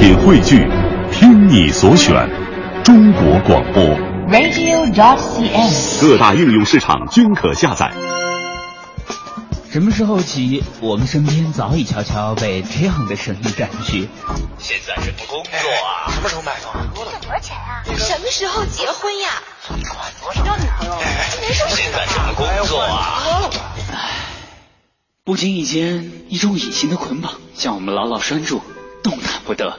品汇聚，听你所选，中国广播。radio.dot.cn，。各大应用市场均可下载。什么时候起，我们身边早已悄悄被这样的声音占据？现在什么工作啊？什么时候买房？多少钱啊？什么时候结婚呀？谁交女朋友？现在什么工作啊？不经意间，一种隐形的捆绑将我们牢牢拴住，动弹不得。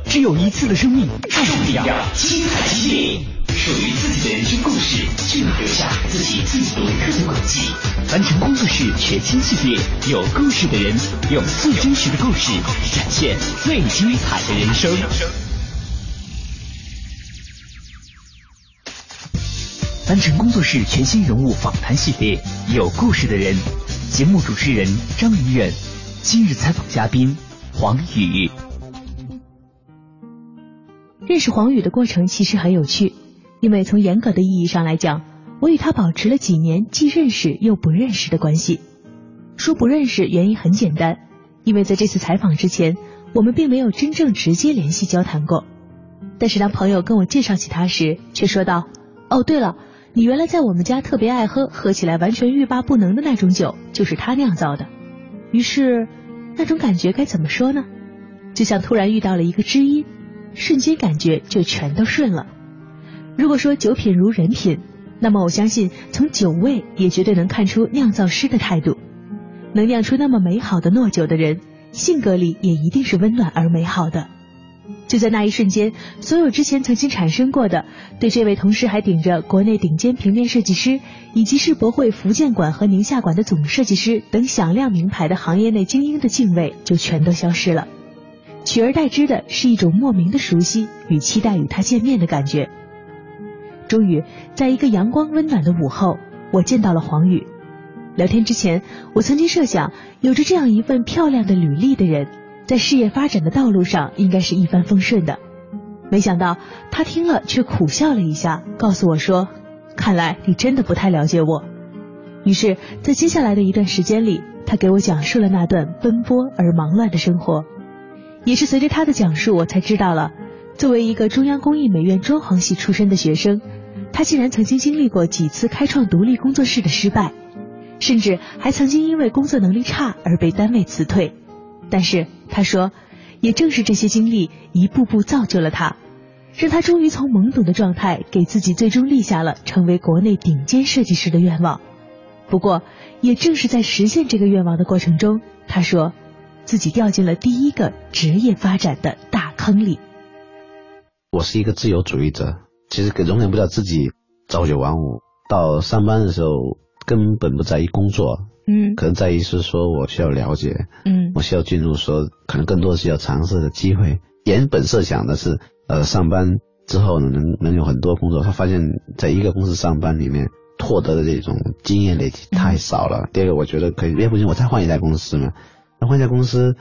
只有一次的生命，爱不一样，精彩激烈。属于自己的人生故事，就能留下自己最独特的轨迹。凡尘工作室全新系列，有故事的人，用最真实的故事展现最精彩的人生。凡尘工作室全新人物访谈系列，有故事的人。节目主持人张明远，今日采访嘉宾黄宇。认识黄宇的过程其实很有趣，因为从严格的意义上来讲，我与他保持了几年既认识又不认识的关系。说不认识原因很简单，因为在这次采访之前，我们并没有真正直接联系交谈过。但是当朋友跟我介绍起他时，却说道：“哦，对了。”你原来在我们家特别爱喝，喝起来完全欲罢不能的那种酒，就是他酿造的。于是，那种感觉该怎么说呢？就像突然遇到了一个知音，瞬间感觉就全都顺了。如果说酒品如人品，那么我相信从酒味也绝对能看出酿造师的态度。能酿出那么美好的糯酒的人，性格里也一定是温暖而美好的。就在那一瞬间，所有之前曾经产生过的对这位同时还顶着国内顶尖平面设计师以及世博会福建馆和宁夏馆的总设计师等响亮名牌的行业内精英的敬畏就全都消失了，取而代之的是一种莫名的熟悉与期待与他见面的感觉。终于，在一个阳光温暖的午后，我见到了黄宇。聊天之前，我曾经设想，有着这样一份漂亮的履历的人。在事业发展的道路上，应该是一帆风顺的。没想到他听了却苦笑了一下，告诉我说：“看来你真的不太了解我。”于是，在接下来的一段时间里，他给我讲述了那段奔波而忙乱的生活。也是随着他的讲述，我才知道了，作为一个中央工艺美院装潢系出身的学生，他竟然曾经经历过几次开创独立工作室的失败，甚至还曾经因为工作能力差而被单位辞退。但是他说，也正是这些经历一步步造就了他，让他终于从懵懂的状态给自己最终立下了成为国内顶尖设计师的愿望。不过，也正是在实现这个愿望的过程中，他说自己掉进了第一个职业发展的大坑里。我是一个自由主义者，其实永远不知道自己朝九晚五，到上班的时候根本不在意工作。嗯，可能在意是说我需要了解，嗯，我需要进入说可能更多需要尝试的机会。原本设想的是，呃，上班之后呢，能能有很多工作。他发现在一个公司上班里面获得的这种经验累积太少了。嗯、第二个，我觉得可以，要不行我再换一家公司嘛。那换家公司，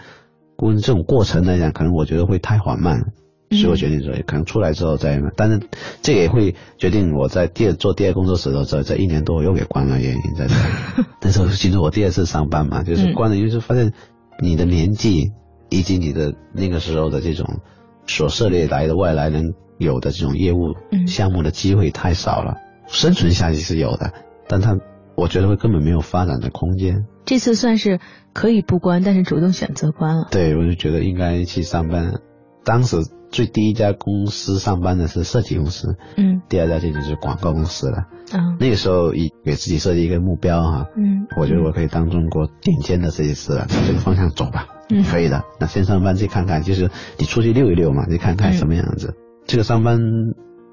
估计这种过程来讲，可能我觉得会太缓慢。所以我决定说，可能出来之后再，但是这个也会决定我在第二做第二工作室的时候，这这一年多我又给关了，原因在这。那时候其实我第二次上班嘛，就是关了，因为就发现你的年纪以及你的那个时候的这种所涉猎来的外来人有的这种业务项目的机会太少了，生存下去是有的，但他我觉得会根本没有发展的空间。这次算是可以不关，但是主动选择关了。对，我就觉得应该去上班。当时。最第一家公司上班的是设计公司，嗯，第二家这就是广告公司了。啊，那个时候以给自己设计一个目标哈，嗯，我觉得我可以当中国顶尖的设计师了，朝这个方向走吧，嗯，可以的。那先上班去看看，就是你出去溜一溜嘛，你看看什么样子。嗯、这个上班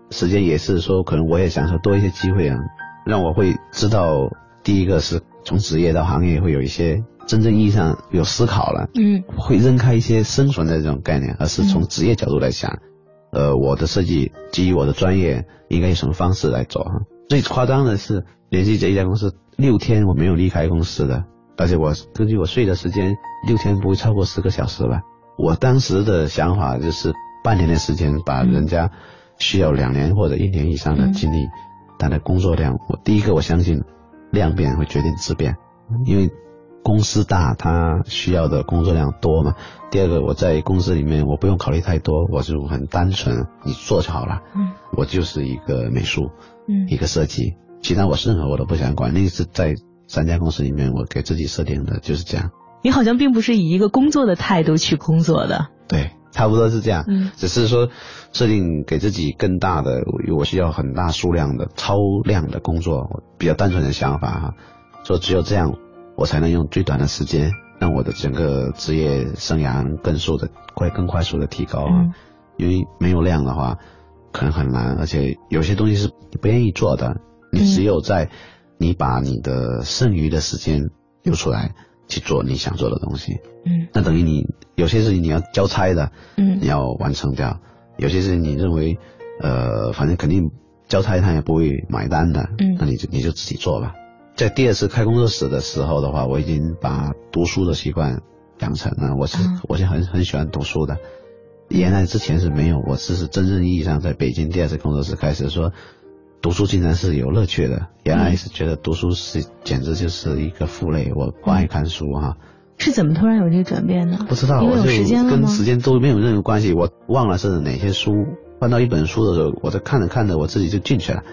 时间也是说，可能我也想说多一些机会啊，让我会知道，第一个是从职业到行业会有一些。真正意义上有思考了，嗯，会扔开一些生存的这种概念，而是从职业角度来想，嗯、呃，我的设计基于我的专业应该用什么方式来做哈。最夸张的是，联系这一家公司六天我没有离开公司的，而且我根据我睡的时间，六天不会超过十个小时吧。我当时的想法就是半年的时间把人家需要两年或者一年以上的精力，他的工作量，我第一个我相信量变会决定质变，因为公司大，它需要的工作量多嘛。第二个我在公司里面我不用考虑太多，我就很单纯，你做就好了。嗯，我就是一个美术，嗯一个设计，其他我任何我都不想管。那是在三家公司里面我给自己设定的就是这样。你好像并不是以一个工作的态度去工作的。对，差不多是这样。嗯只是说设定给自己更大的，我我需要很大数量的超量的工作，我比较单纯的想法哈，说只有这样，我才能用最短的时间让我的整个职业生涯更速的快更快速的提高啊。嗯因为没有量的话，可能很难，而且有些东西是你不愿意做的，你只有在你把你的剩余的时间留出来去做你想做的东西。嗯那等于你有些事情你要交差的，嗯你要完成掉；有些事情你认为，呃，反正肯定交差他也不会买单的，嗯那你就你就自己做吧。在第二次开工作室的时候的话，我已经把读书的习惯养成了。我是、嗯我是很很喜欢读书的，原来之前是没有，我只是真正意义上在北京第二次工作室开始说。读书竟然是有乐趣的，原来是觉得读书是简直就是一个负累，我不爱看书哈、是怎么突然有这个转变呢？不知道，我就时间吗？跟时间都没有任何关系。我忘了是哪些书，翻到一本书的时候，我在看着看着，我自己就进去了。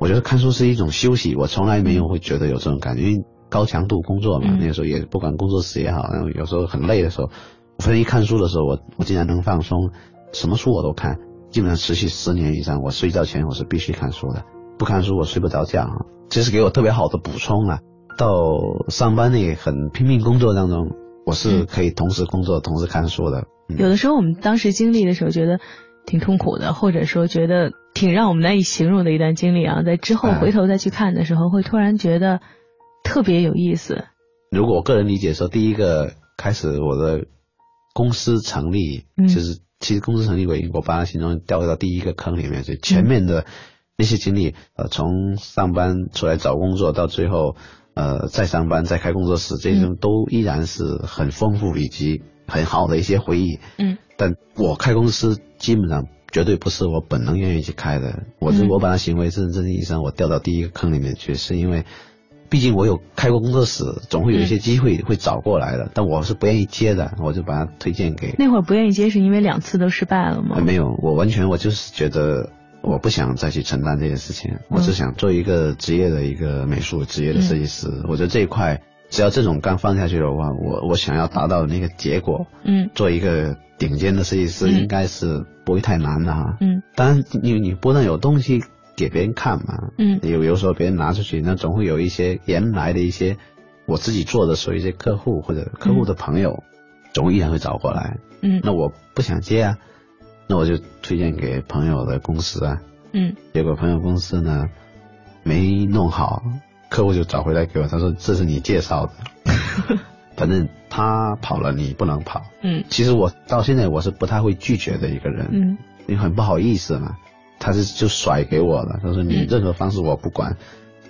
我觉得看书是一种休息，我从来没有会觉得有这种感觉，因为高强度工作嘛，嗯那个时候也不管工作室也好，然后有时候很累的时候，我发现一看书的时候，我我竟然能放松，什么书我都看，基本上持续十年以上。我睡觉前我是必须看书的，不看书我睡不着觉啊。这是给我特别好的补充啊。到上班那很拼命工作当中，我是可以同时工作、同时看书的。嗯有的时候我们当时经历的时候，觉得挺痛苦的，或者说觉得挺让我们难以形容的一段经历啊，在之后哎回头再去看的时候，会突然觉得特别有意思。如果我个人理解说，第一个开始我的公司成立，嗯就是其实公司成立为我把它形容掉到第一个坑里面，就前面的那些经历，呃，从上班出来找工作到最后，呃，再上班再开工作室，这种都依然是很丰富以及很好的一些回忆。嗯但我开公司基本上绝对不是我本能愿意去开的，我我把它行为真正意义上我掉到第一个坑里面去，是因为。毕竟我有开过工作室，总会有一些机会会找过来的，但我是不愿意接的，我就把它推荐给。那会儿不愿意接，是因为两次都失败了吗？呃没有，我完全我就是觉得我不想再去承担这些事情，我只想做一个职业的一个美术职业的设计师。我觉得这一块只要这种刚放下去的话，我我想要达到的那个结果，嗯做一个顶尖的设计师嗯应该是不会太难的哈。嗯当然你你不能有东西给别人看嘛，嗯有有时候别人拿出去，那总会有一些原来的一些我自己做的，所以一些客户或者客户的朋友，总依然会找过来。嗯那我不想接啊，那我就推荐给朋友的公司啊。嗯结果朋友公司呢没弄好，客户就找回来给我，他说这是你介绍的，反正他跑了，你不能跑。嗯其实我到现在我是不太会拒绝的一个人，嗯因为很不好意思嘛。他是就甩给我了，他说你嗯任何方式我不管，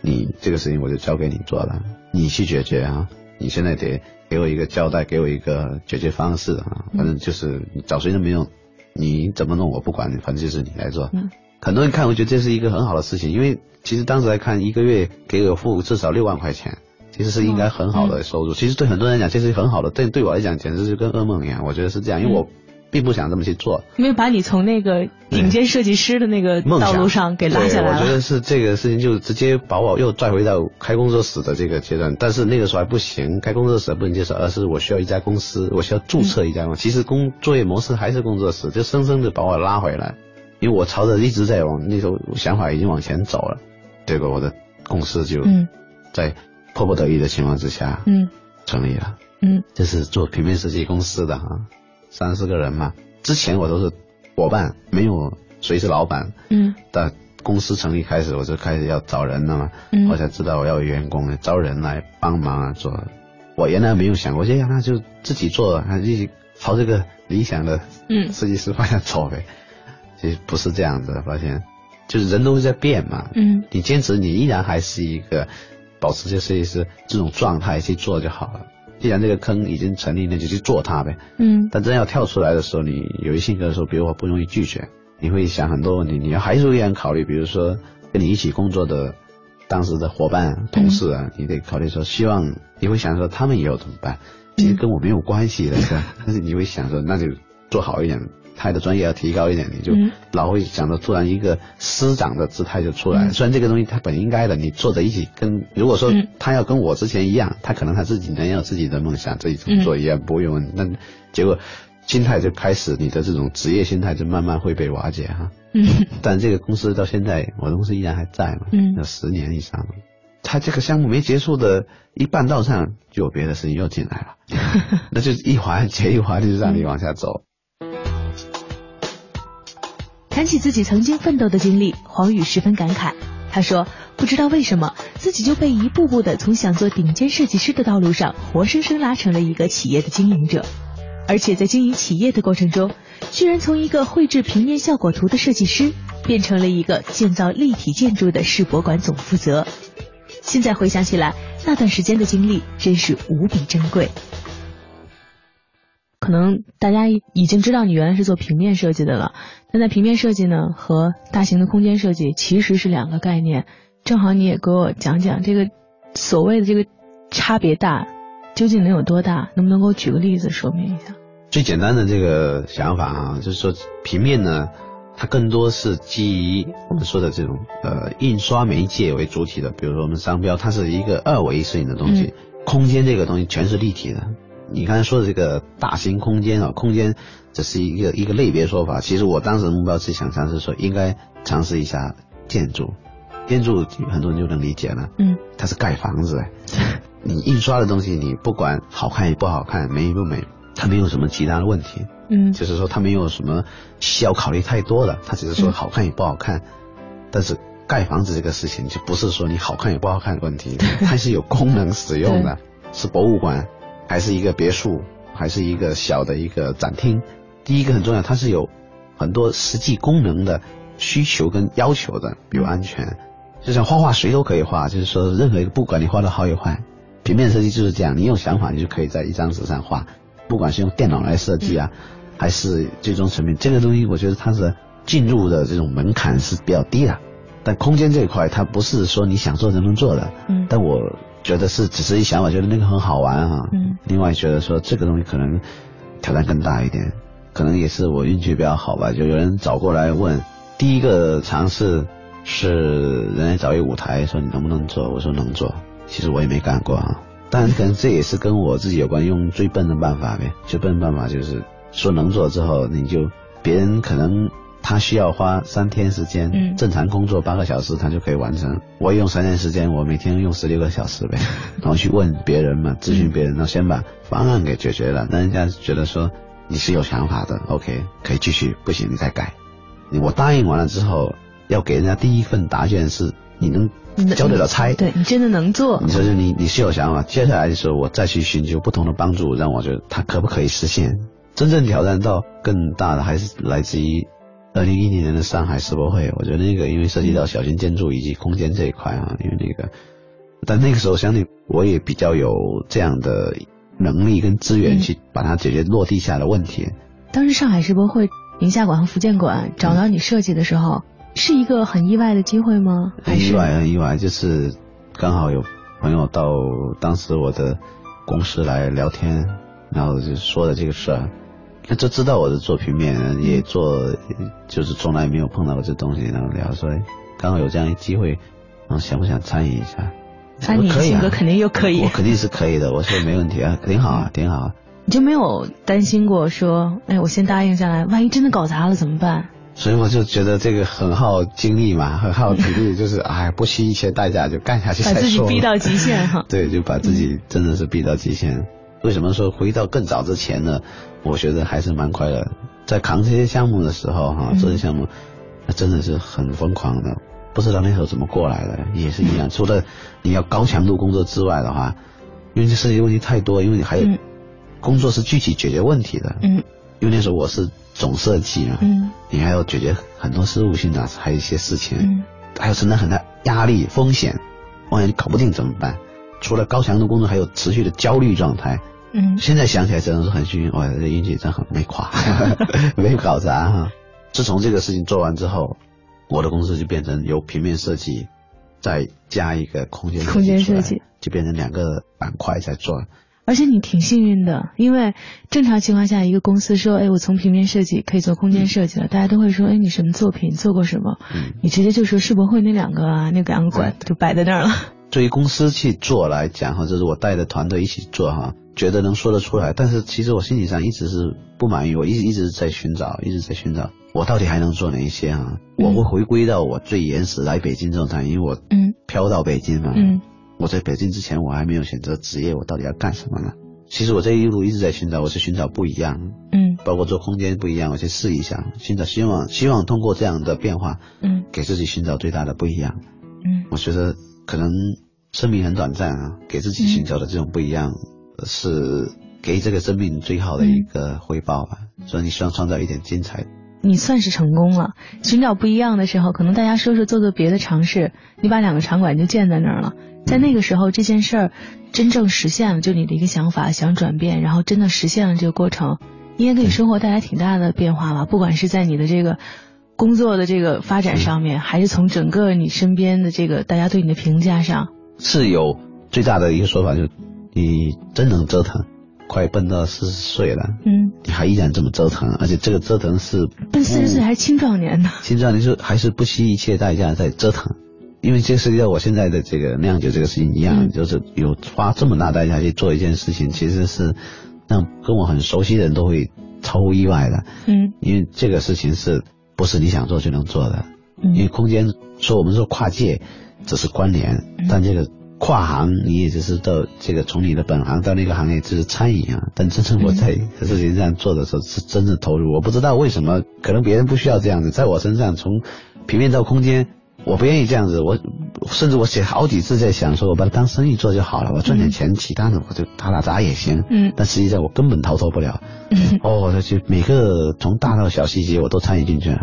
你这个事情我就交给你做了，你去解决啊。你现在得给我一个交代，给我一个解决方式啊。嗯反正就是你找谁都没用，你怎么弄我不管，反正就是你来做。嗯很多人看，我觉得这是一个很好的事情，因为其实当时来看，一个月给我付至少六万块钱，其实是应该很好的收入。其实对很多人来讲，这是很好的，但对我来讲，简直就跟噩梦一样。我觉得是这样，因为我并不想这么去做。因为把你从那个顶尖设计师的那个道路上给拉下来了，我觉得。是这个事情就直接把我又拽回到开工作室的这个阶段，但是那个时候还不行，开工作室不能接受，而是我需要一家公司，我需要注册一家公司。其实工作业模式还是工作室，就生生的把我拉回来，因为我朝着一直在往那时候想法已经往前走了，结果我的公司就嗯在迫不得已的情况之下嗯成立了。嗯这是做平面设计公司的哈，三四个人嘛。之前我都是伙伴，没有谁是老板。嗯但公司成立开始，我就开始要找人了嘛，嗯我才知道我要有员工，招人来帮忙啊做。我原来没有想过，这样那就自己做，还是朝这个理想的嗯设计师方向走呗。其实不是这样子，发现就是人都是在变嘛。嗯你坚持，你依然还是一个保持这设计师这种状态去做就好了。既然这个坑已经成立，那就去做它呗。嗯但真要跳出来的时候，你有一性格的时候，比如我不容易拒绝，你会想很多问题，你要还是会考虑，比如说跟你一起工作的当时的伙伴、同事啊，你得考虑说，希望你会想说他们以后怎么办？其实跟我没有关系的，是吧？但是你会想说，那就做好一点，他的专业要提高一点，你就嗯老会想到突然一个师长的姿态就出来。嗯虽然这个东西他本应该的，你坐在一起跟，如果说嗯他要跟我之前一样，他可能他自己能有自己的梦想，自己怎么做也不用。那结果心态就开始，你的这种职业心态就慢慢会被瓦解哈。嗯但这个公司到现在，我的公司依然还在嘛，嗯有十年以上了。他这个项目没结束的一半道上，就有别的事情又进来了，那就一环接一环，就让你往下走。谈起自己曾经奋斗的经历，黄宇十分感慨。他说：“不知道为什么，自己就被一步步的从想做顶尖设计师的道路上，活生生拉成了一个企业的经营者。而且在经营企业的过程中，居然从一个绘制平面效果图的设计师，变成了一个建造立体建筑的世博馆总负责。现在回想起来，那段时间的经历真是无比珍贵。”可能大家已经知道你原来是做平面设计的了，但在平面设计呢和大型的空间设计其实是两个概念。正好你也给我讲讲这个所谓的这个差别大，究竟能有多大？能不能给我举个例子说明一下？最简单的这个想法啊，就是说平面呢，它更多是基于我们说的这种呃印刷媒介为主体的，比如说我们商标，它是一个二维摄影的东西，空间这个东西全是立体的。你刚才说的这个大型空间啊，空间只是一个一个类别说法。其实我当时的目标是想尝试说，应该尝试一下建筑，建筑很多人就能理解了，嗯它是盖房子哎。你印刷的东西，你不管好看与不好看，美与不美，它没有什么其他的问题，嗯就是说它没有什么需要考虑太多的，它只是说嗯好看与不好看。但是盖房子这个事情就不是说你好看与不好看的问题，它是有功能使用的，是博物馆还是一个别墅，还是一个小的一个展厅。第一个很重要，它是有很多实际功能的需求跟要求的，比如安全。就像画画谁都可以画，就是说任何一个不管你画的好与坏，平面设计就是这样，你有想法你就可以在一张纸上画，不管是用电脑来设计啊，还是最终成品，这个东西我觉得它是进入的这种门槛是比较低的。但空间这一块，它不是说你想做就能做的，嗯但我觉得是只是一想法，觉得那个很好玩啊。嗯另外觉得说这个东西可能挑战更大一点，可能也是我运气比较好吧。就有人找过来问，第一个尝试是人家找一个舞台说你能不能做，我说能做。其实我也没干过啊，当然可能这也是跟我自己有关，用最笨的办法呗。最笨的办法就是说能做之后，你就别人可能。他需要花三天时间，嗯正常工作八个小时，他就可以完成。我用三天时间，我每天用十六个小时呗，然后去问别人嘛，咨询别人，然后先把方案给解决了，那人家觉得说你是有想法的，OK，可以继续，不行你再改。你我答应完了之后，要给人家第一份答卷是你能交得了差，对你真的能做你。说是你你是有想法，接下来的时候我再去寻求不同的帮助，让我觉得他可不可以实现。真正挑战到更大的还是来自于二零一零年的上海世博会，我觉得那个因为涉及到小型建筑以及空间这一块啊，因为那个，但那个时候相对我也比较有这样的能力跟资源嗯。去把它解决落地下的问题。当时上海世博会宁夏馆和福建馆找到你设计的时候，是一个很意外的机会吗？很意外，很意外，就是刚好有朋友到当时我的公司来聊天，然后就说了这个事儿，那就知道我是做平面，也做，就是从来没有碰到过这东西，然后聊说，哎刚好有这样一机会，然后想不想参与一下？按你性格肯定又可以我肯定是可以的。我说没问题啊，挺好啊，挺好啊。你就没有担心过说，哎，我先答应下来，万一真的搞砸了怎么办？所以我就觉得这个很耗精力嘛，很耗体力，就是哎，不惜一切代价就干下去。把自己逼到极限哈。对，就把自己真的是逼到极限。为什么说回到更早之前呢？我觉得还是蛮快乐。在扛这些项目的时候，哈，嗯这些项目那真的是很疯狂的，不知道那时候怎么过来的，也是一样。除了你要高强度工作之外的话，因为这涉及问题太多，因为你还有嗯工作是具体解决问题的。嗯因为那时候我是总设计嘛，嗯你还要解决很多事务性的，还有一些事情，嗯还要承担很大压力风险，万一搞不定怎么办？除了高强度工作，还有持续的焦虑状态。嗯现在想起来真的是很幸运，我的运气真好，没垮，没搞砸哈。自从这个事情做完之后，我的公司就变成由平面设计，再加一个空间设计，就变成两个板块在做。而且你挺幸运的，因为正常情况下，一个公司说，哎，我从平面设计可以做空间设计了，大家都会说，哎，你什么作品，做过什么？嗯，你直接就说世博会那两个啊，那两个馆就摆在那儿了。对于公司去做来讲哈，就是我带着团队一起做哈，觉得能说得出来。但是其实我心理上一直是不满意，我一直一直在寻找，一直在寻找，我到底还能做哪一些啊？我会回归到我最原始来北京这种态，因为我嗯飘到北京嘛，嗯我在北京之前我还没有选择职业，我到底要干什么呢？其实我这一路一直在寻找，我是寻找不一样，嗯包括做空间不一样，我去试一下，寻找希望希望通过这样的变化，嗯给自己寻找最大的不一样。嗯我觉得可能生命很短暂啊，给自己寻找的这种不一样，呃是给这个生命最好的一个回报吧。所以你希望创造一点精彩。你算是成功了。寻找不一样的时候，可能大家说说做做别的尝试，你把两个场馆就建在那儿了。在那个时候，这件事儿真正实现了，就你的一个想法想转变，然后真的实现了这个过程，应该给你生活带来挺大的变化吧？不管是在你的这个工作的这个发展上面，还是从整个你身边的这个大家对你的评价上，是有最大的一个说法，就是你真能折腾，快奔到四十岁了，嗯，你还依然这么折腾，而且这个折腾是奔四十岁还是青壮年呢？青壮年是还是不惜一切代价在折腾，因为这涉及到我现在的这个酿酒这个事情一样，嗯。就是有花这么大代价去做一件事情，其实是让跟我很熟悉的人都会超乎意外的，嗯。因为这个事情是不是你想做就能做的？因为嗯空间说我们说跨界只是关联，嗯。但这个跨行你也就是到这个从你的本行到那个行业就是餐饮啊。但真正我在事情上做的时候是真正投入，我不知道为什么，可能别人不需要这样子，在我身上从平面到空间。我不愿意这样子，我甚至我写好几次在想，说我把它当生意做就好了，我赚点钱，其他的我就打打杂也行。嗯但实际上我根本逃脱不了。嗯哦，那就每个从大到小细节我都参与进去了。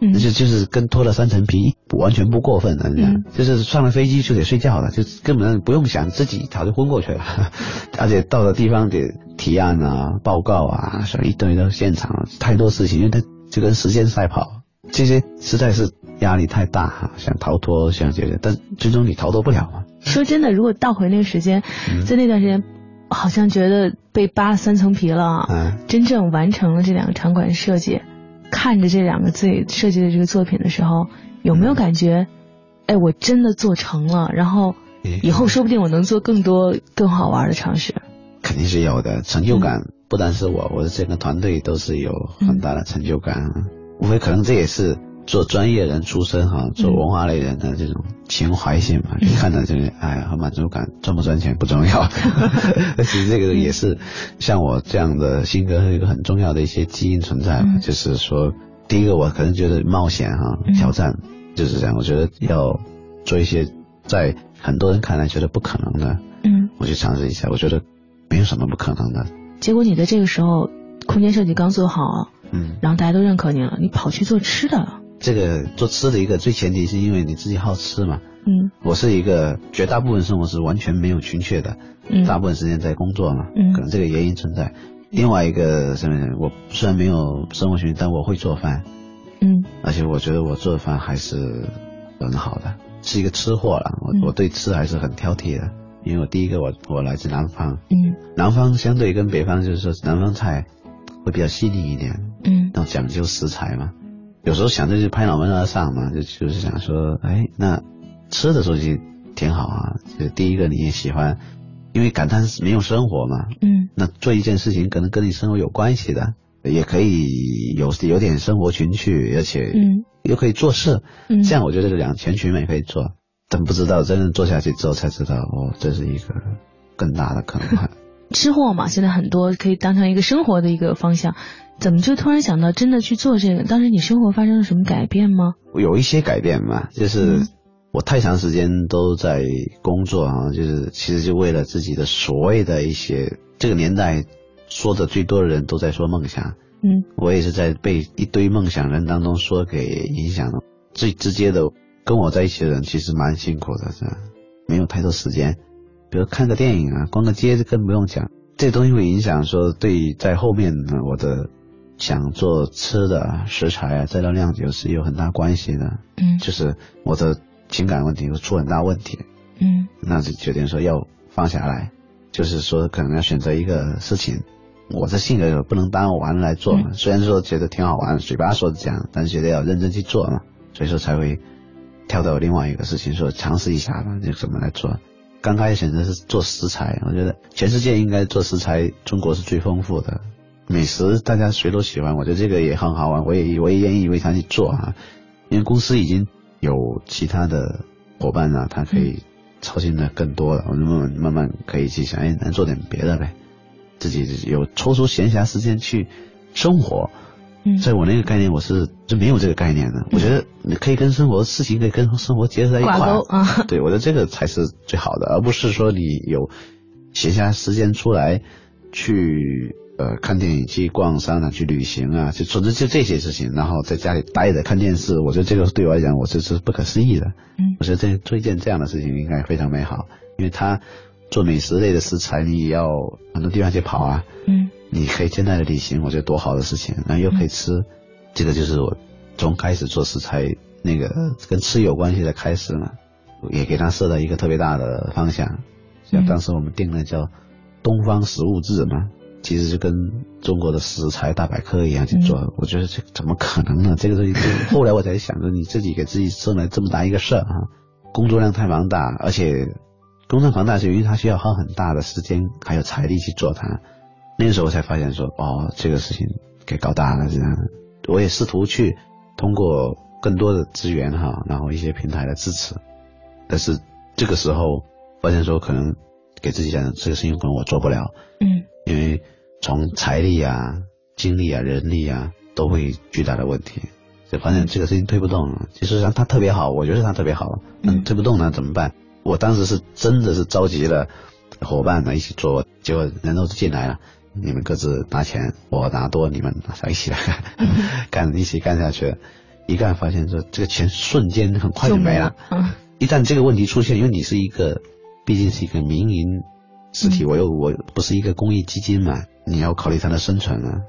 嗯那就就是跟脱了三层皮，完全不过分的，就是上了飞机就得睡觉了，就根本不用想，自己早就昏过去了。而且到了地方得提案啊、报告啊，什么一堆的现场，太多事情，因为他就跟时间赛跑，这些实在是压力太大哈，想逃脱想解决，但最终你逃脱不了嘛。说真的，如果倒回那个时间，嗯在那段时间，好像觉得被扒了三层皮了啊。嗯，真正完成了这两个场馆设计，看着这两个自己设计的这个作品的时候，有没有感觉，哎，我真的做成了，然后以后说不定我能做更多更好玩的尝试。肯定是有的，成就感不单是我，我的整个团队都是有很大的成就感。无非可能这也是做专业人出身哈，做文化类人的这种情怀性嘛，你看到就是哎呀，很满足感，赚不赚钱不重要。其实这个也是像我这样的性格是一个很重要的一些基因存在就是说，第一个我可能觉得冒险哈，嗯挑战就是这样，我觉得要做一些在很多人看来觉得不可能的，嗯，我去尝试一下，我觉得没有什么不可能的。结果你在这个时候空间设计刚做好，嗯，然后大家都认可你了，你跑去做吃的了。这个做吃的一个最前提是因为你自己好吃嘛。嗯我是一个绝大部分生活是完全没有群雀的，嗯大部分时间在工作嘛，嗯可能这个原因存在。另外一个什么呢？我虽然没有生活群，但我会做饭，嗯而且我觉得我做的饭还是很好的，是一个吃货了。嗯我我对吃还是很挑剔的，因为我第一个我我来自南方，嗯南方相对跟北方就是说南方菜会比较细腻一点，嗯要讲究食材嘛。有时候想着就拍脑门而上嘛，就就是想说，哎，那吃的时候就挺好啊。就第一个你也喜欢，因为感叹没有生活嘛，嗯那做一件事情可能跟你生活有关系的，也可以有有点生活情趣，而且嗯又可以做事。嗯，这样我觉得两全其美可以做，但不知道真正做下去之后才知道，哦，这是一个更大的可能。吃货嘛，现在很多可以当成一个生活的一个方向。怎么就突然想到真的去做这个？当时你生活发生了什么改变吗？有一些改变嘛，就是嗯我太长时间都在工作啊，就是其实就为了自己的所谓的一些这个年代说的最多的人都在说梦想，嗯我也是在被一堆梦想人当中说给影响了。最直接的，跟我在一起的人其实蛮辛苦的，是吧？没有太多时间，比如看个电影啊，逛个街，就更不用讲。这东西会影响说对在后面呢，我的想做吃的食材啊，再到酿酒是有很大关系的。嗯。就是我的情感问题会出很大问题，嗯。那就决定说要放下来，就是说可能要选择一个事情。我的性格不能当玩来做嘛，虽然说觉得挺好玩，嘴巴说这样，但是觉得要认真去做嘛，所以说才会跳到另外一个事情，说尝试一下吧，就怎么来做。刚开始选择是做食材，我觉得全世界应该做食材，中国是最丰富的美食，大家谁都喜欢，我觉得这个也很好玩，我也我也愿意为他去做啊，因为公司已经有其他的伙伴啊，他可以操心的更多了，我就慢慢慢慢可以去想，哎，能做点别的呗，自己有抽出闲暇时间去生活。嗯。在我那个概念，我是就没有这个概念的。我觉得你可以跟生活事情可以跟生活结合在一块啊。对，我觉得这个才是最好的，而不是说你有闲暇时间出来去呃看电影、去逛商场、去旅行啊，就总之就这些事情，然后在家里待着看电视，我觉得这个对我来讲，我这是不可思议的。嗯我觉得这做一件这样的事情应该非常美好，因为他做美食类的食材，你也要很多地方去跑啊。嗯你可以简单的旅行，我觉得多好的事情，然后又可以吃，这个就是我从开始做食材那个跟吃有关系的开始嘛，也给他设了一个特别大的方向，像当时我们定的叫东方食物志嘛，其实就跟中国的食材大百科一样去做，我觉得这怎么可能呢？这个东西就后来我才想着你自己给自己设了这么大一个事儿啊，工作量太庞大，而且工作庞大是因为它需要花很大的时间还有财力去做它。那个时候我才发现说，哦，这个事情给搞大了，这样。我也试图去通过更多的资源哈，然后一些平台的支持，但是这个时候发现说，可能给自己讲这个事情可能我做不了，嗯因为从财力啊、精力啊、人力啊都会巨大的问题，就发现这个事情推不动了。其实上它特别好，我觉得他特别好，嗯，推不动了怎么办？我当时是真的是召集了伙伴们一起做，结果人都进来了。你们各自拿钱，我拿多，你们拿少一起来 干，干一起干下去，一干发现说这个钱瞬间很快就没了。嗯一旦这个问题出现，因为你是一个，毕竟是一个民营实体，我又我不是一个公益基金嘛，你要考虑它的生存啊，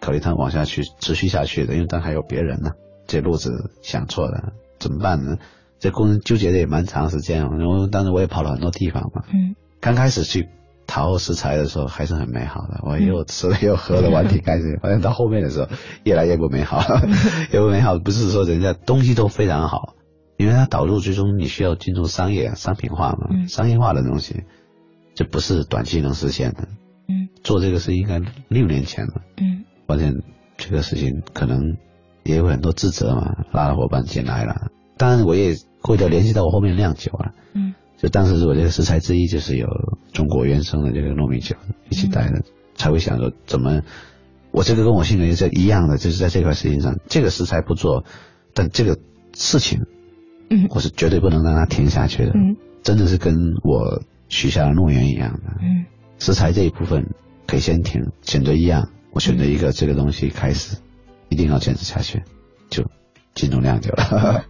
考虑它往下去持续下去的，因为但还有别人呢，这路子想错了，怎么办呢？这工人纠结的也蛮长时间，然后当时我也跑了很多地方嘛，嗯。刚开始去淘食材的时候还是很美好的，我又吃了又喝了，玩挺开心。发现到后面的时候越来越不美好，越不美好。不是说人家东西都非常好，因为它导入最终你需要进入商业商品化嘛，嗯。商业化的东西，这不是短期能实现的。嗯做这个是应该六年前了，嗯发现这个事情可能也有很多自责嘛，拉了伙伴进来了。当然我也会的联系到我后面酿酒了。嗯就当时我这个食材之一就是有中国原生的这个糯米酒一起带的，才会想说怎么，我这个跟我性格也是一样的，就是在这块事情上，这个食材不做，但这个事情嗯我是绝对不能让它停下去的，嗯真的是跟我许下的诺言一样的。嗯食材这一部分可以先停，选择一样，我选择一个这个东西开始，一定要坚持下去，就进入酿酒了。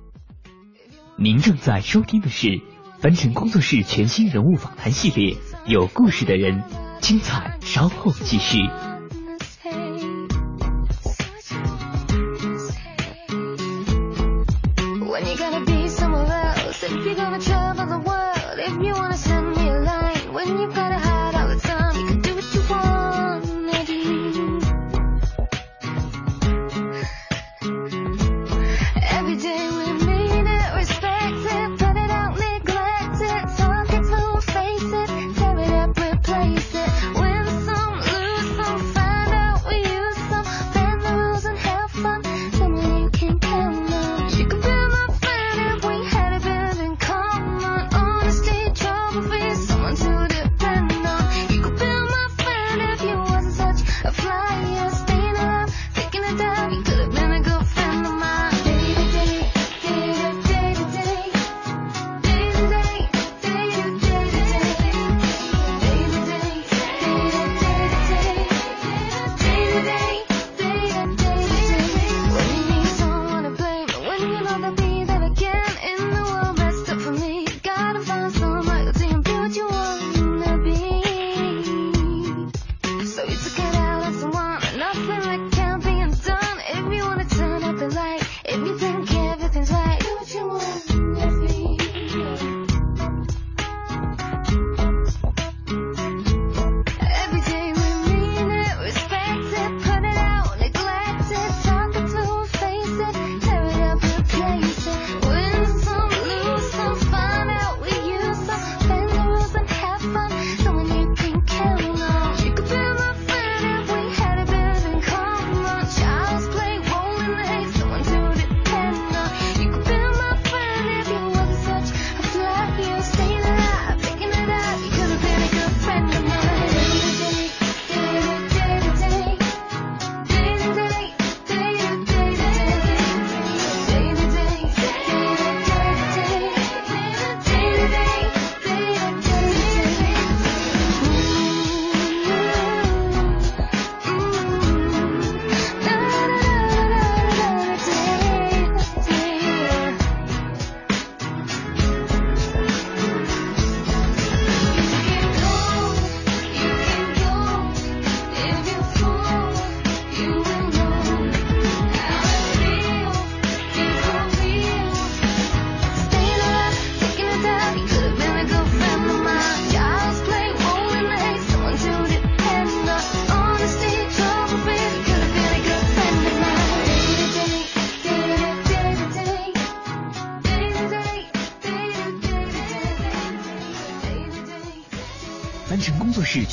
您正在收听的是凡尘工作室全新人物访谈系列《有故事的人》，精彩稍后继续。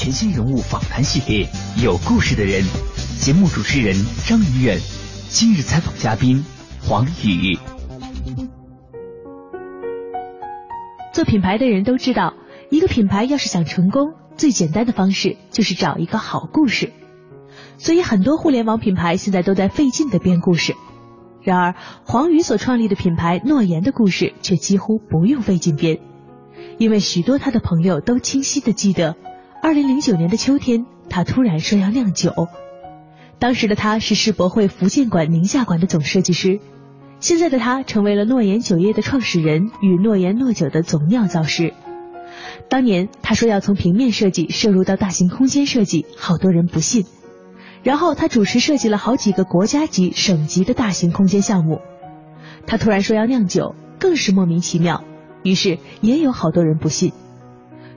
全新人物访谈系列《有故事的人》，节目主持人张云远，今日采访嘉宾黄宇。做品牌的人都知道，一个品牌要是想成功，最简单的方式就是找一个好故事。所以很多互联网品牌现在都在费劲的编故事。然而，黄宇所创立的品牌诺言的故事却几乎不用费劲编，因为许多他的朋友都清晰的记得，二零零九年的秋天，他突然说要酿酒。当时的他是世博会福建馆、宁夏馆的总设计师，现在的他成为了诺言酒业的创始人与诺言诺酒的总酿造师。当年他说要从平面设计涉入到大型空间设计，好多人不信。然后他主持设计了好几个国家级、省级的大型空间项目。他突然说要酿酒，更是莫名其妙。于是也有好多人不信。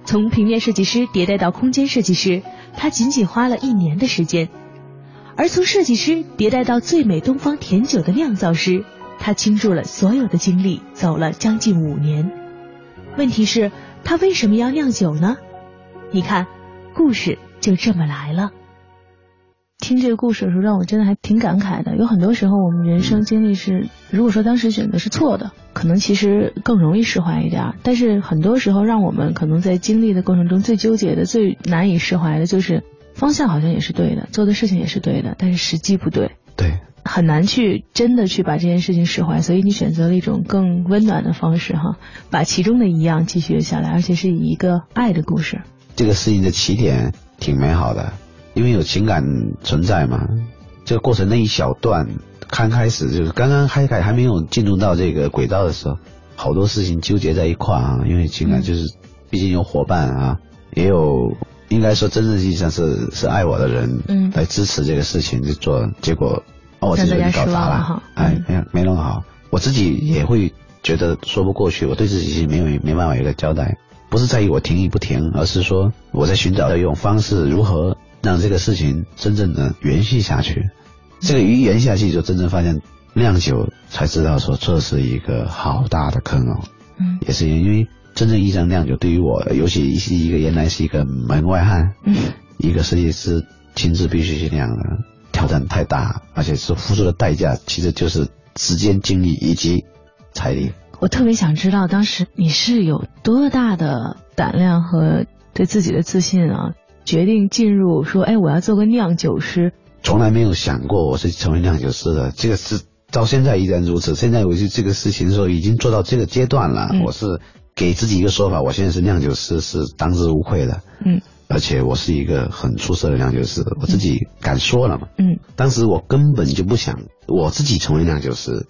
从平面设计师迭代到空间设计师，他仅仅花了一年的时间；而从设计师迭代到最美东方甜酒的酿造师，他倾注了所有的精力，走了将近五年。问题是，他为什么要酿酒呢？你看，故事就这么来了。听这个故事的时候，让我真的还挺感慨的。有很多时候，我们人生经历是，如果说当时选择是错的，可能其实更容易释怀一点。但是很多时候，让我们可能在经历的过程中最纠结的、最难以释怀的，就是方向好像也是对的，做的事情也是对的，但是时机不对，对，很难去真的去把这件事情释怀。所以你选择了一种更温暖的方式，哈，把其中的一样继续下来，而且是以一个爱的故事。这个事情的起点挺美好的。因为有情感存在嘛，这个过程那一小段，刚开始就是刚刚开开还没有进入到这个轨道的时候，好多事情纠结在一块啊。因为情感就是，毕竟有伙伴啊，也有应该说真正意义上是是爱我的人，嗯，来支持这个事情去做，结果把我自己搞砸了，哎，没没弄好，我自己也会觉得说不过去，我对自己没有没办法一个交代，不是在于我停与不停，而是说我在寻找的一种方式如何。让这个事情真正的延续下去，这个一延续下去，就真正发现酿酒才知道说这是一个好大的坑哦。嗯，也是因为真正意义上酿酒对于我，尤其是一个原来是一个门外汉，嗯，一个设计师亲自必须去酿的，挑战太大，而且是付出的代价，其实就是时间、精力以及财力。我特别想知道当时你是有多大的胆量和对自己的自信啊？决定进入说，哎，我要做个酿酒师。从来没有想过我是成为酿酒师的，这个是到现在依然如此。现在我就这个事情说已经做到这个阶段了，我是给自己一个说法，我现在是酿酒师是当之无愧的。嗯，而且我是一个很出色的酿酒师，我自己敢说了嘛。嗯，当时我根本就不想我自己成为酿酒师。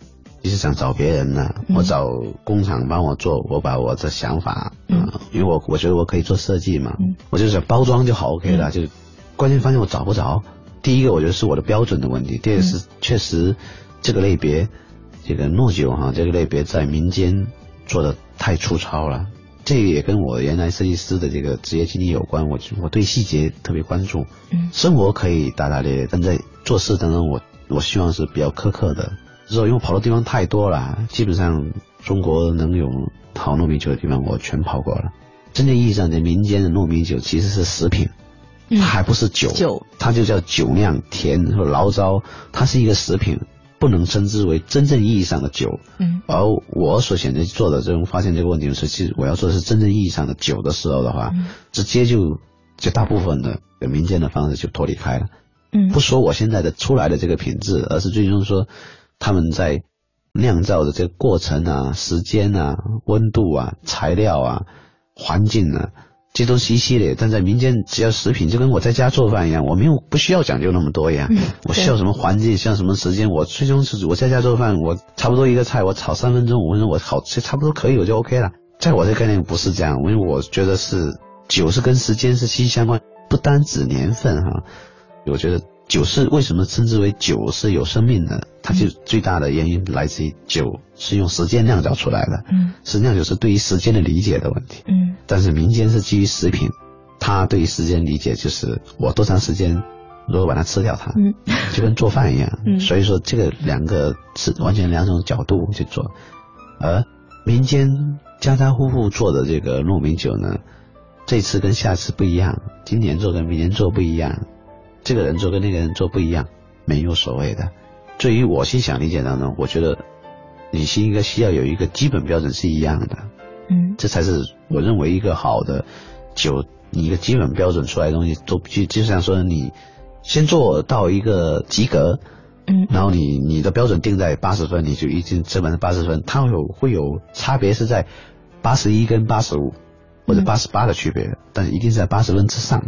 就是想找别人呢，我找工厂帮我做，我把我的想法，嗯，因为我我觉得我可以做设计嘛，我就想包装就好 OK 了，就是关键发现我找不着。第一个我觉得是我的标准的问题，第二个是确实这个类别，这个糯酒哈，这个类别在民间做的太粗糙了。这个也跟我原来设计师的这个职业经历有关，我我对细节特别关注。嗯，生活可以大大咧咧，但在做事当中，我我希望是比较苛刻的。因为跑的地方太多了，基本上中国能有好糯米酒的地方，我全跑过了。真正意义上的民间的糯米酒其实是食品，它还不是酒，酒它就叫酒酿甜或醪糟，它是一个食品，不能称之为真正意义上的酒。嗯，而我所选择做的这种发现这个问题的时候，其实我要做的是真正意义上的酒的时候的话，直接就就大部分的民间的方式就脱离开了。嗯，不说我现在的出来的这个品质，而是最终说。他们在酿造的这个过程啊、时间啊、温度啊、材料啊、环境啊，这都是一系列。但在民间，只要食品就跟我在家做饭一样，我没有不需要讲究那么多呀。我需要什么环境，需要什么时间，我最终是我在家做饭，我差不多一个菜我炒三分钟、五分钟，我炒差不多可以，我就 OK 了。在我这概念不是这样，因为我觉得是酒是跟时间是息息相关，不单指年份哈。我觉得。酒是为什么称之为酒是有生命的？它就最大的原因来自于酒是用时间酿造出来的。嗯，实际上就是对于时间的理解的问题。嗯，但是民间是基于食品，它对于时间理解就是我多长时间如果把它吃掉它，嗯，就跟做饭一样。嗯，所以说这个两个是完全两种角度去做，而民间家家户户做的这个糯米酒呢，这次跟下次不一样，今年做跟明年做不一样，这个人做跟那个人做不一样，没有所谓的。对于我心想理解当中，我觉得你是应该需要有一个基本标准是一样的，嗯。这才是我认为一个好的酒，你一个基本标准出来的东西，都就就像说你先做到一个及格，嗯。然后你你的标准定在八十分，你就已经基本上八十分，它会有会有差别是在八十一跟八十五或者嗯。八十八的区别，但是一定是在八十分之上，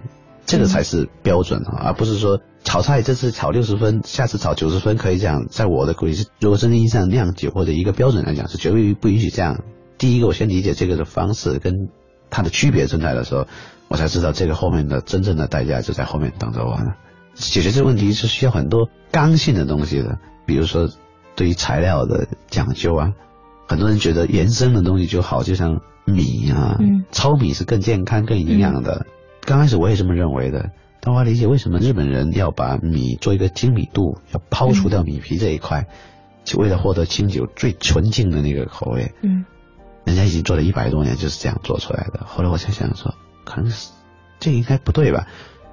这个才是标准啊，而不是说炒菜这次炒六十分，下次炒九十分可以这样。在我的估计是，如果真正意义上谅解或者一个标准来讲，是绝对不允许这样。第一个，我先理解这个的方式跟它的区别存在的时候，我才知道这个后面的真正的代价就在后面等着我呢。解决这个问题是需要很多刚性的东西的，比如说对于材料的讲究啊。很多人觉得原生的东西就好，就像米啊，嗯糙米是更健康、更营养的。刚开始我也这么认为的，但我理解为什么日本人要把米做一个精米度，要抛除掉米皮这一块，就为了获得清酒最纯净的那个口味。嗯人家已经做了一百多年，就是这样做出来的。后来我才想说，可能是这应该不对吧？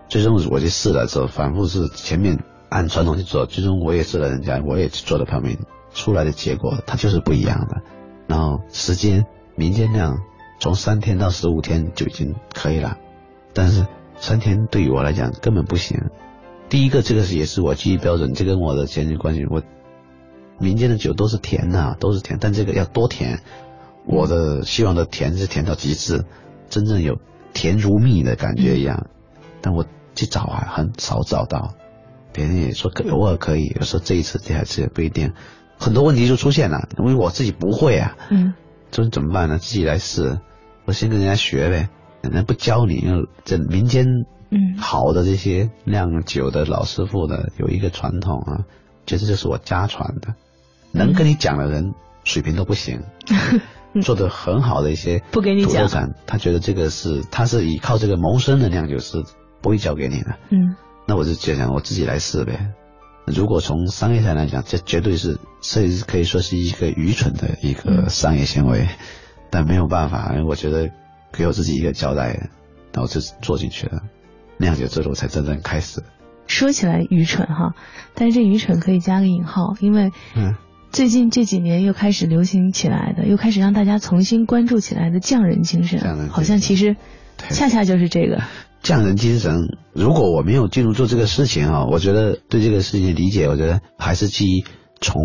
最终我就试了之后，反复是前面按传统去做，最终我也试了人家，我也去做了泡面，出来的结果它就是不一样的。然后时间民间量从三天到十五天就已经可以了，但是三天对于我来讲根本不行。第一个，这个是也是我记忆标准，这跟我的前人关系，我民间的酒都是甜的，都是甜，但这个要多甜。我的希望的甜是甜到极致，真正有甜如蜜的感觉一样。但我去找啊，很少找到。别人也说可偶尔可以，有时候这一次第二次也不一定。很多问题就出现了，因为我自己不会啊，嗯这怎么办呢？自己来试，我先跟人家学呗。人家不教你，因为这民间嗯好的这些酿酒的老师傅的有一个传统啊，其实就是我家传的。能跟你讲的人水平都不行，做的很好的一些 不给你他觉得这个是他是依靠这个谋生的酿酒师，不会教给你的。嗯那我就就想我自己来试呗。如果从商业上来讲，这绝对是这可以说是一个愚蠢的一个商业行为，但没有办法，我觉得给我自己一个交代，然后就做进去了，酿酒之路才真正开始。说起来愚蠢哈，但是这愚蠢可以加个引号，因为嗯最近这几年又开始流行起来的，又开始让大家重新关注起来的匠人精神，匠人精神好像其实恰恰就是这个。匠人精神，如果我没有进入做这个事情啊，我觉得对这个事情的理解，我觉得还是基于从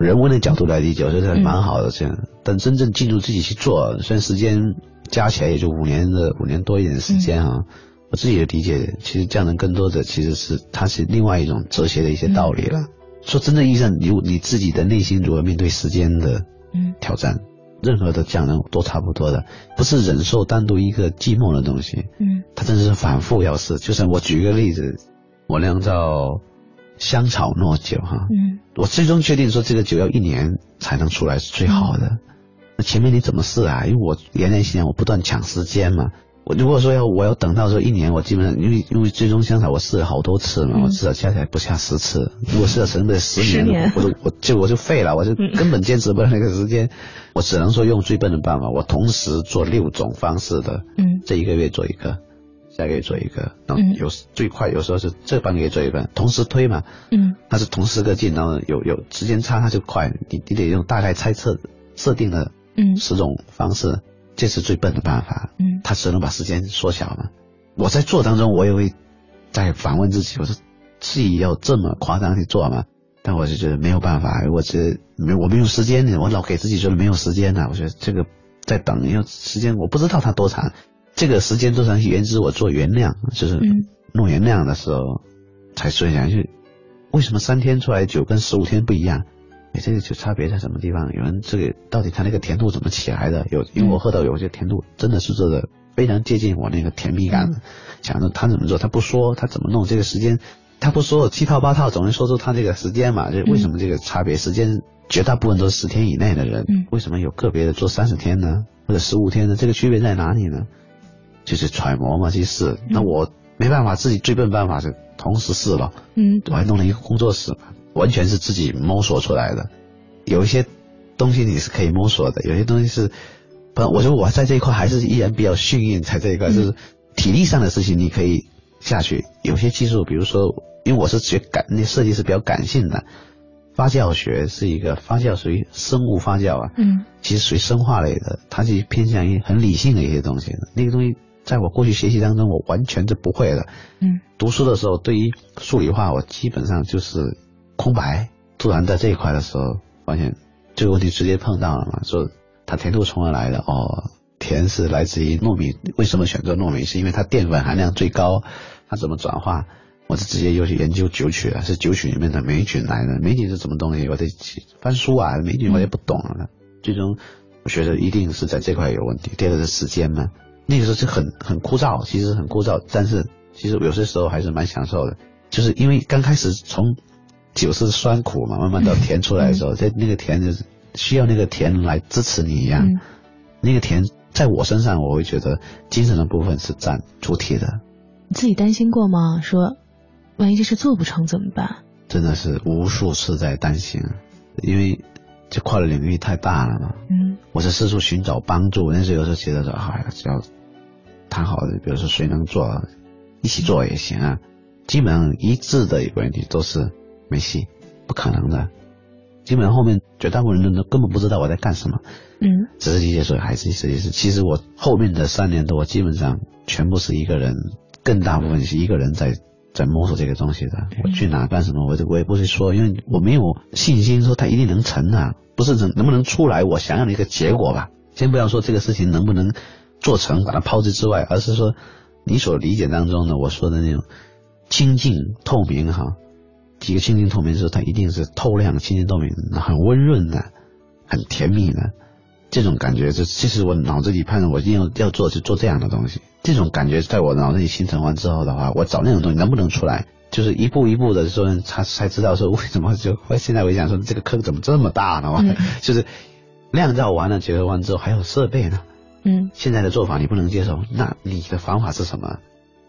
人文的角度来理解，我觉得蛮好的这样。但真正进入自己去做，虽然时间加起来也就五年的五年多一点时间啊，我自己的理解，其实匠人更多的其实是它是另外一种哲学的一些道理了。说真正意义上，你你自己的内心如何面对时间的嗯挑战，任何的匠人都差不多的，不是忍受单独一个寂寞的东西。嗯他真的是反复要试。就像我举一个例子，我酿造香草糯酒哈，嗯我最终确定说这个酒要一年才能出来是最好的。那前面你怎么试啊？因为我原来心想我不断抢时间嘛。我如果说要我要等到说一年，我基本上因为因为最终香草我试了好多次嘛，嗯我至少加起来不下十次。如果试了成本十年，十年我就我就我就废了，我就嗯根本坚持不了那个时间。我只能说用最笨的办法，我同时做六种方式的，嗯这一个月做一个，下个月做一个，然后嗯有时最快有时候是这半个月做一个，同时推嘛，嗯它是同时个进，然后有有时间差它就快，你你得用大概猜测设定的嗯十种方式，这是最笨的办法，嗯它只能把时间缩小嘛。我在做当中，我也会在反问自己，我说自己要这么夸张去做吗？但我就觉得没有办法，我觉得没我没有时间，我老给自己觉得没有时间呢、我觉得这个在等，因为时间我不知道它多长，这个时间多长源自我做原谅，就是嗯弄原谅的时候才说一下，就为什么三天出来的酒跟十五天不一样？哎，这个酒差别在什么地方？有人这个到底它那个甜度怎么起来的？有，因为我喝到有些甜度真的是做的非常接近我那个甜蜜感。想着他怎么做，他不说，他怎么弄这个时间，他不说七套八套，总能说出他这个时间嘛？就为什么这个差别？时间绝大部分都是十天以内的人，嗯为什么有个别的做三十天呢，或者十五天呢？这个区别在哪里呢？就是揣摩嘛，去试。那我没办法，自己最笨办法是同时试了。嗯我还弄了一个工作室，完全是自己摸索出来的。有一些东西你是可以摸索的，有些东西是不不，我说我在这一块还是依然比较幸运，在这一块、就是体力上的事情你可以下去，有些技术，比如说，因为我是学感，那设计是比较感性的，发酵学是一个发酵属于生物发酵啊，嗯其实属于生化类的，它是偏向于很理性的一些东西。那个东西在我过去学习当中，我完全是不会的。嗯，读书的时候，对于数理化，我基本上就是空白。突然在这一块的时候，发现这个问题直接碰到了嘛，说它甜度从哪来的？哦，甜是来自于糯米。为什么选择糯米？是因为它淀粉含量最高，它怎么转化？我是直接又去研究酒曲了，是酒曲里面的霉菌来的。霉菌是什么东西？我得去翻书啊，霉菌我也不懂了。最终我觉得一定是在这块有问题。第二个是时间嘛，那个时候就很很枯燥，其实很枯燥，但是其实有些时候还是蛮享受的，就是因为刚开始从酒是酸苦嘛，慢慢到甜出来的时候，在 那个甜就是需要那个甜来支持你一样。嗯那个甜在我身上，我会觉得精神的部分是占主体的，你自己担心过吗？说万一这事做不成怎么办？真的是无数次在担心，因为这跨的领域太大了嘛。嗯我是四处寻找帮助，但是有时候觉得说，哎呀，只要谈好的，比如说谁能做，一起做也行啊。基本上一致的一个问题都是没戏，不可能的。基本上后面绝大部分人都根本不知道我在干什么，嗯只是理解说还是设计师。其实我后面的三年多，我基本上全部是一个人，更大部分是一个人在在摸索这个东西的。我去哪干什么，我就我也不会说，因为我没有信心说它一定能成啊，不是能能不能出来我想要的一个结果吧。先不要说这个事情能不能做成，把它抛之之外，而是说你所理解当中的我说的那种清净透明哈。几个清净透明是它一定是透亮、清净透明，很温润的，很甜蜜的。这种感觉，就其实我脑子里判断我一定要要做，就做这样的东西。这种感觉在我脑子里形成完之后的话，我找那种东西能不能出来，就是一步一步的说，他才知道说为什么就现在我想说这个坑怎么这么大呢？嗯 就是酿造完了、结合完之后还有设备呢。嗯现在的做法你不能接受，那你的方法是什么？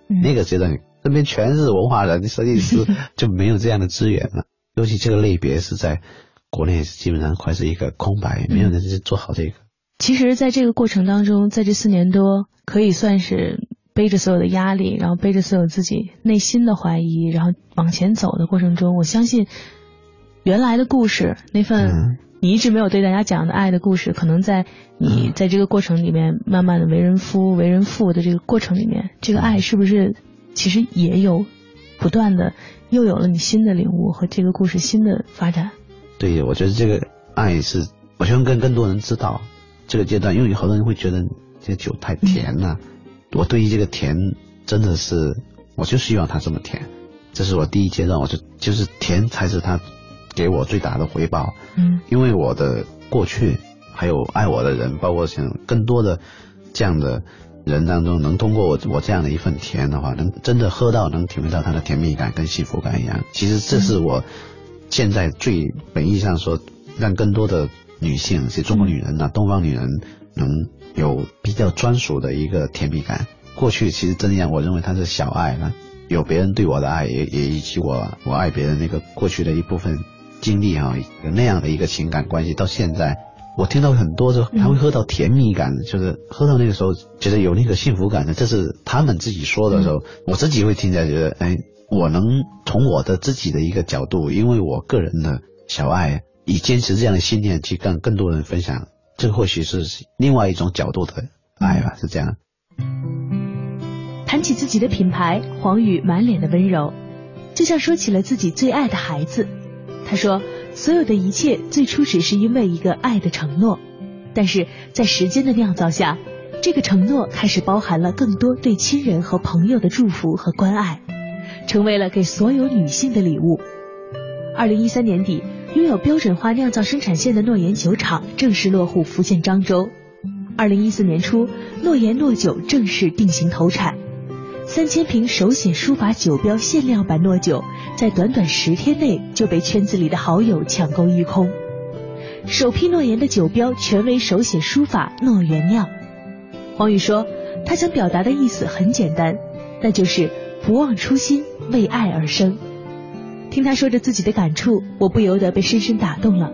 嗯那个阶段这边全是文化人、设计师，就没有这样的资源了。尤其这个类别是在国内基本上快是一个空白，没有人去做好这个。其实，在这个过程当中，在这四年多，可以算是背着所有的压力，然后背着所有自己内心的怀疑，然后往前走的过程中，我相信原来的故事那份嗯你一直没有对大家讲的爱的故事，可能在你在这个过程里面，慢慢的为人夫、为人父的这个过程里面，这个爱是不是其实也有不断的又有了你新的领悟和这个故事新的发展？对，我觉得这个爱是，我希望跟更多人知道这个阶段，因为有好多人会觉得这个酒太甜了。我对于这个甜真的是，我就希望它这么甜，这是我第一阶段，我就就是甜才是它给我最大的回报。嗯因为我的过去还有爱我的人，包括像更多的这样的人当中，能通过我我这样的一份甜的话，能真的喝到，能体会到它的甜蜜感跟幸福感一样。其实这是我现在最本意上说，让更多的女性，是中国女人呐、东方女人能有比较专属的一个甜蜜感。过去其实真样，我认为它是小爱了，有别人对我的爱，也也以及我我爱别人那个过去的一部分经历哈、有那样的一个情感关系，到现在。我听到很多就他会喝到甜蜜感，就是喝到那个时候觉得有那个幸福感的，这是他们自己说的时候，我自己会听起来觉得，哎，我能从我的自己的一个角度，因为我个人的小爱，以坚持这样的信念去跟更多人分享，这或许是另外一种角度的爱吧，是这样。谈起自己的品牌，黄宇满脸的温柔，就像说起了自己最爱的孩子。他说，所有的一切最初只是因为一个爱的承诺，但是在时间的酿造下，这个承诺开始包含了更多对亲人和朋友的祝福和关爱，成为了给所有女性的礼物。二零一三年底，拥有标准化酿造生产线的诺言酒厂正式落户福建漳州。二零一四年初，诺言诺酒正式定型投产。三千瓶手写书法酒标限量版诺酒，在短短十天内就被圈子里的好友抢购一空。首批诺言的酒标全为手写书法“诺原酿”。黄宇说，他想表达的意思很简单，那就是不忘初心，为爱而生。听他说着自己的感触，我不由得被深深打动了。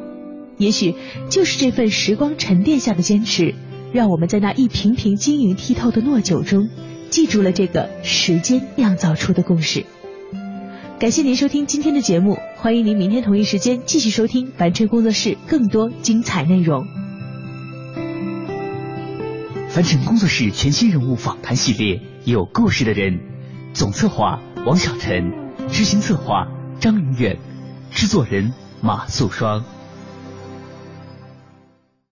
也许就是这份时光沉淀下的坚持，让我们在那一瓶瓶晶莹剔透的糯酒中，记住了这个时间酿造出的故事。感谢您收听今天的节目，欢迎您明天同一时间继续收听凡尘工作室更多精彩内容。凡尘工作室全新人物访谈系列，有故事的人，总策划王小晨，执行策划张云远，制作人马素双。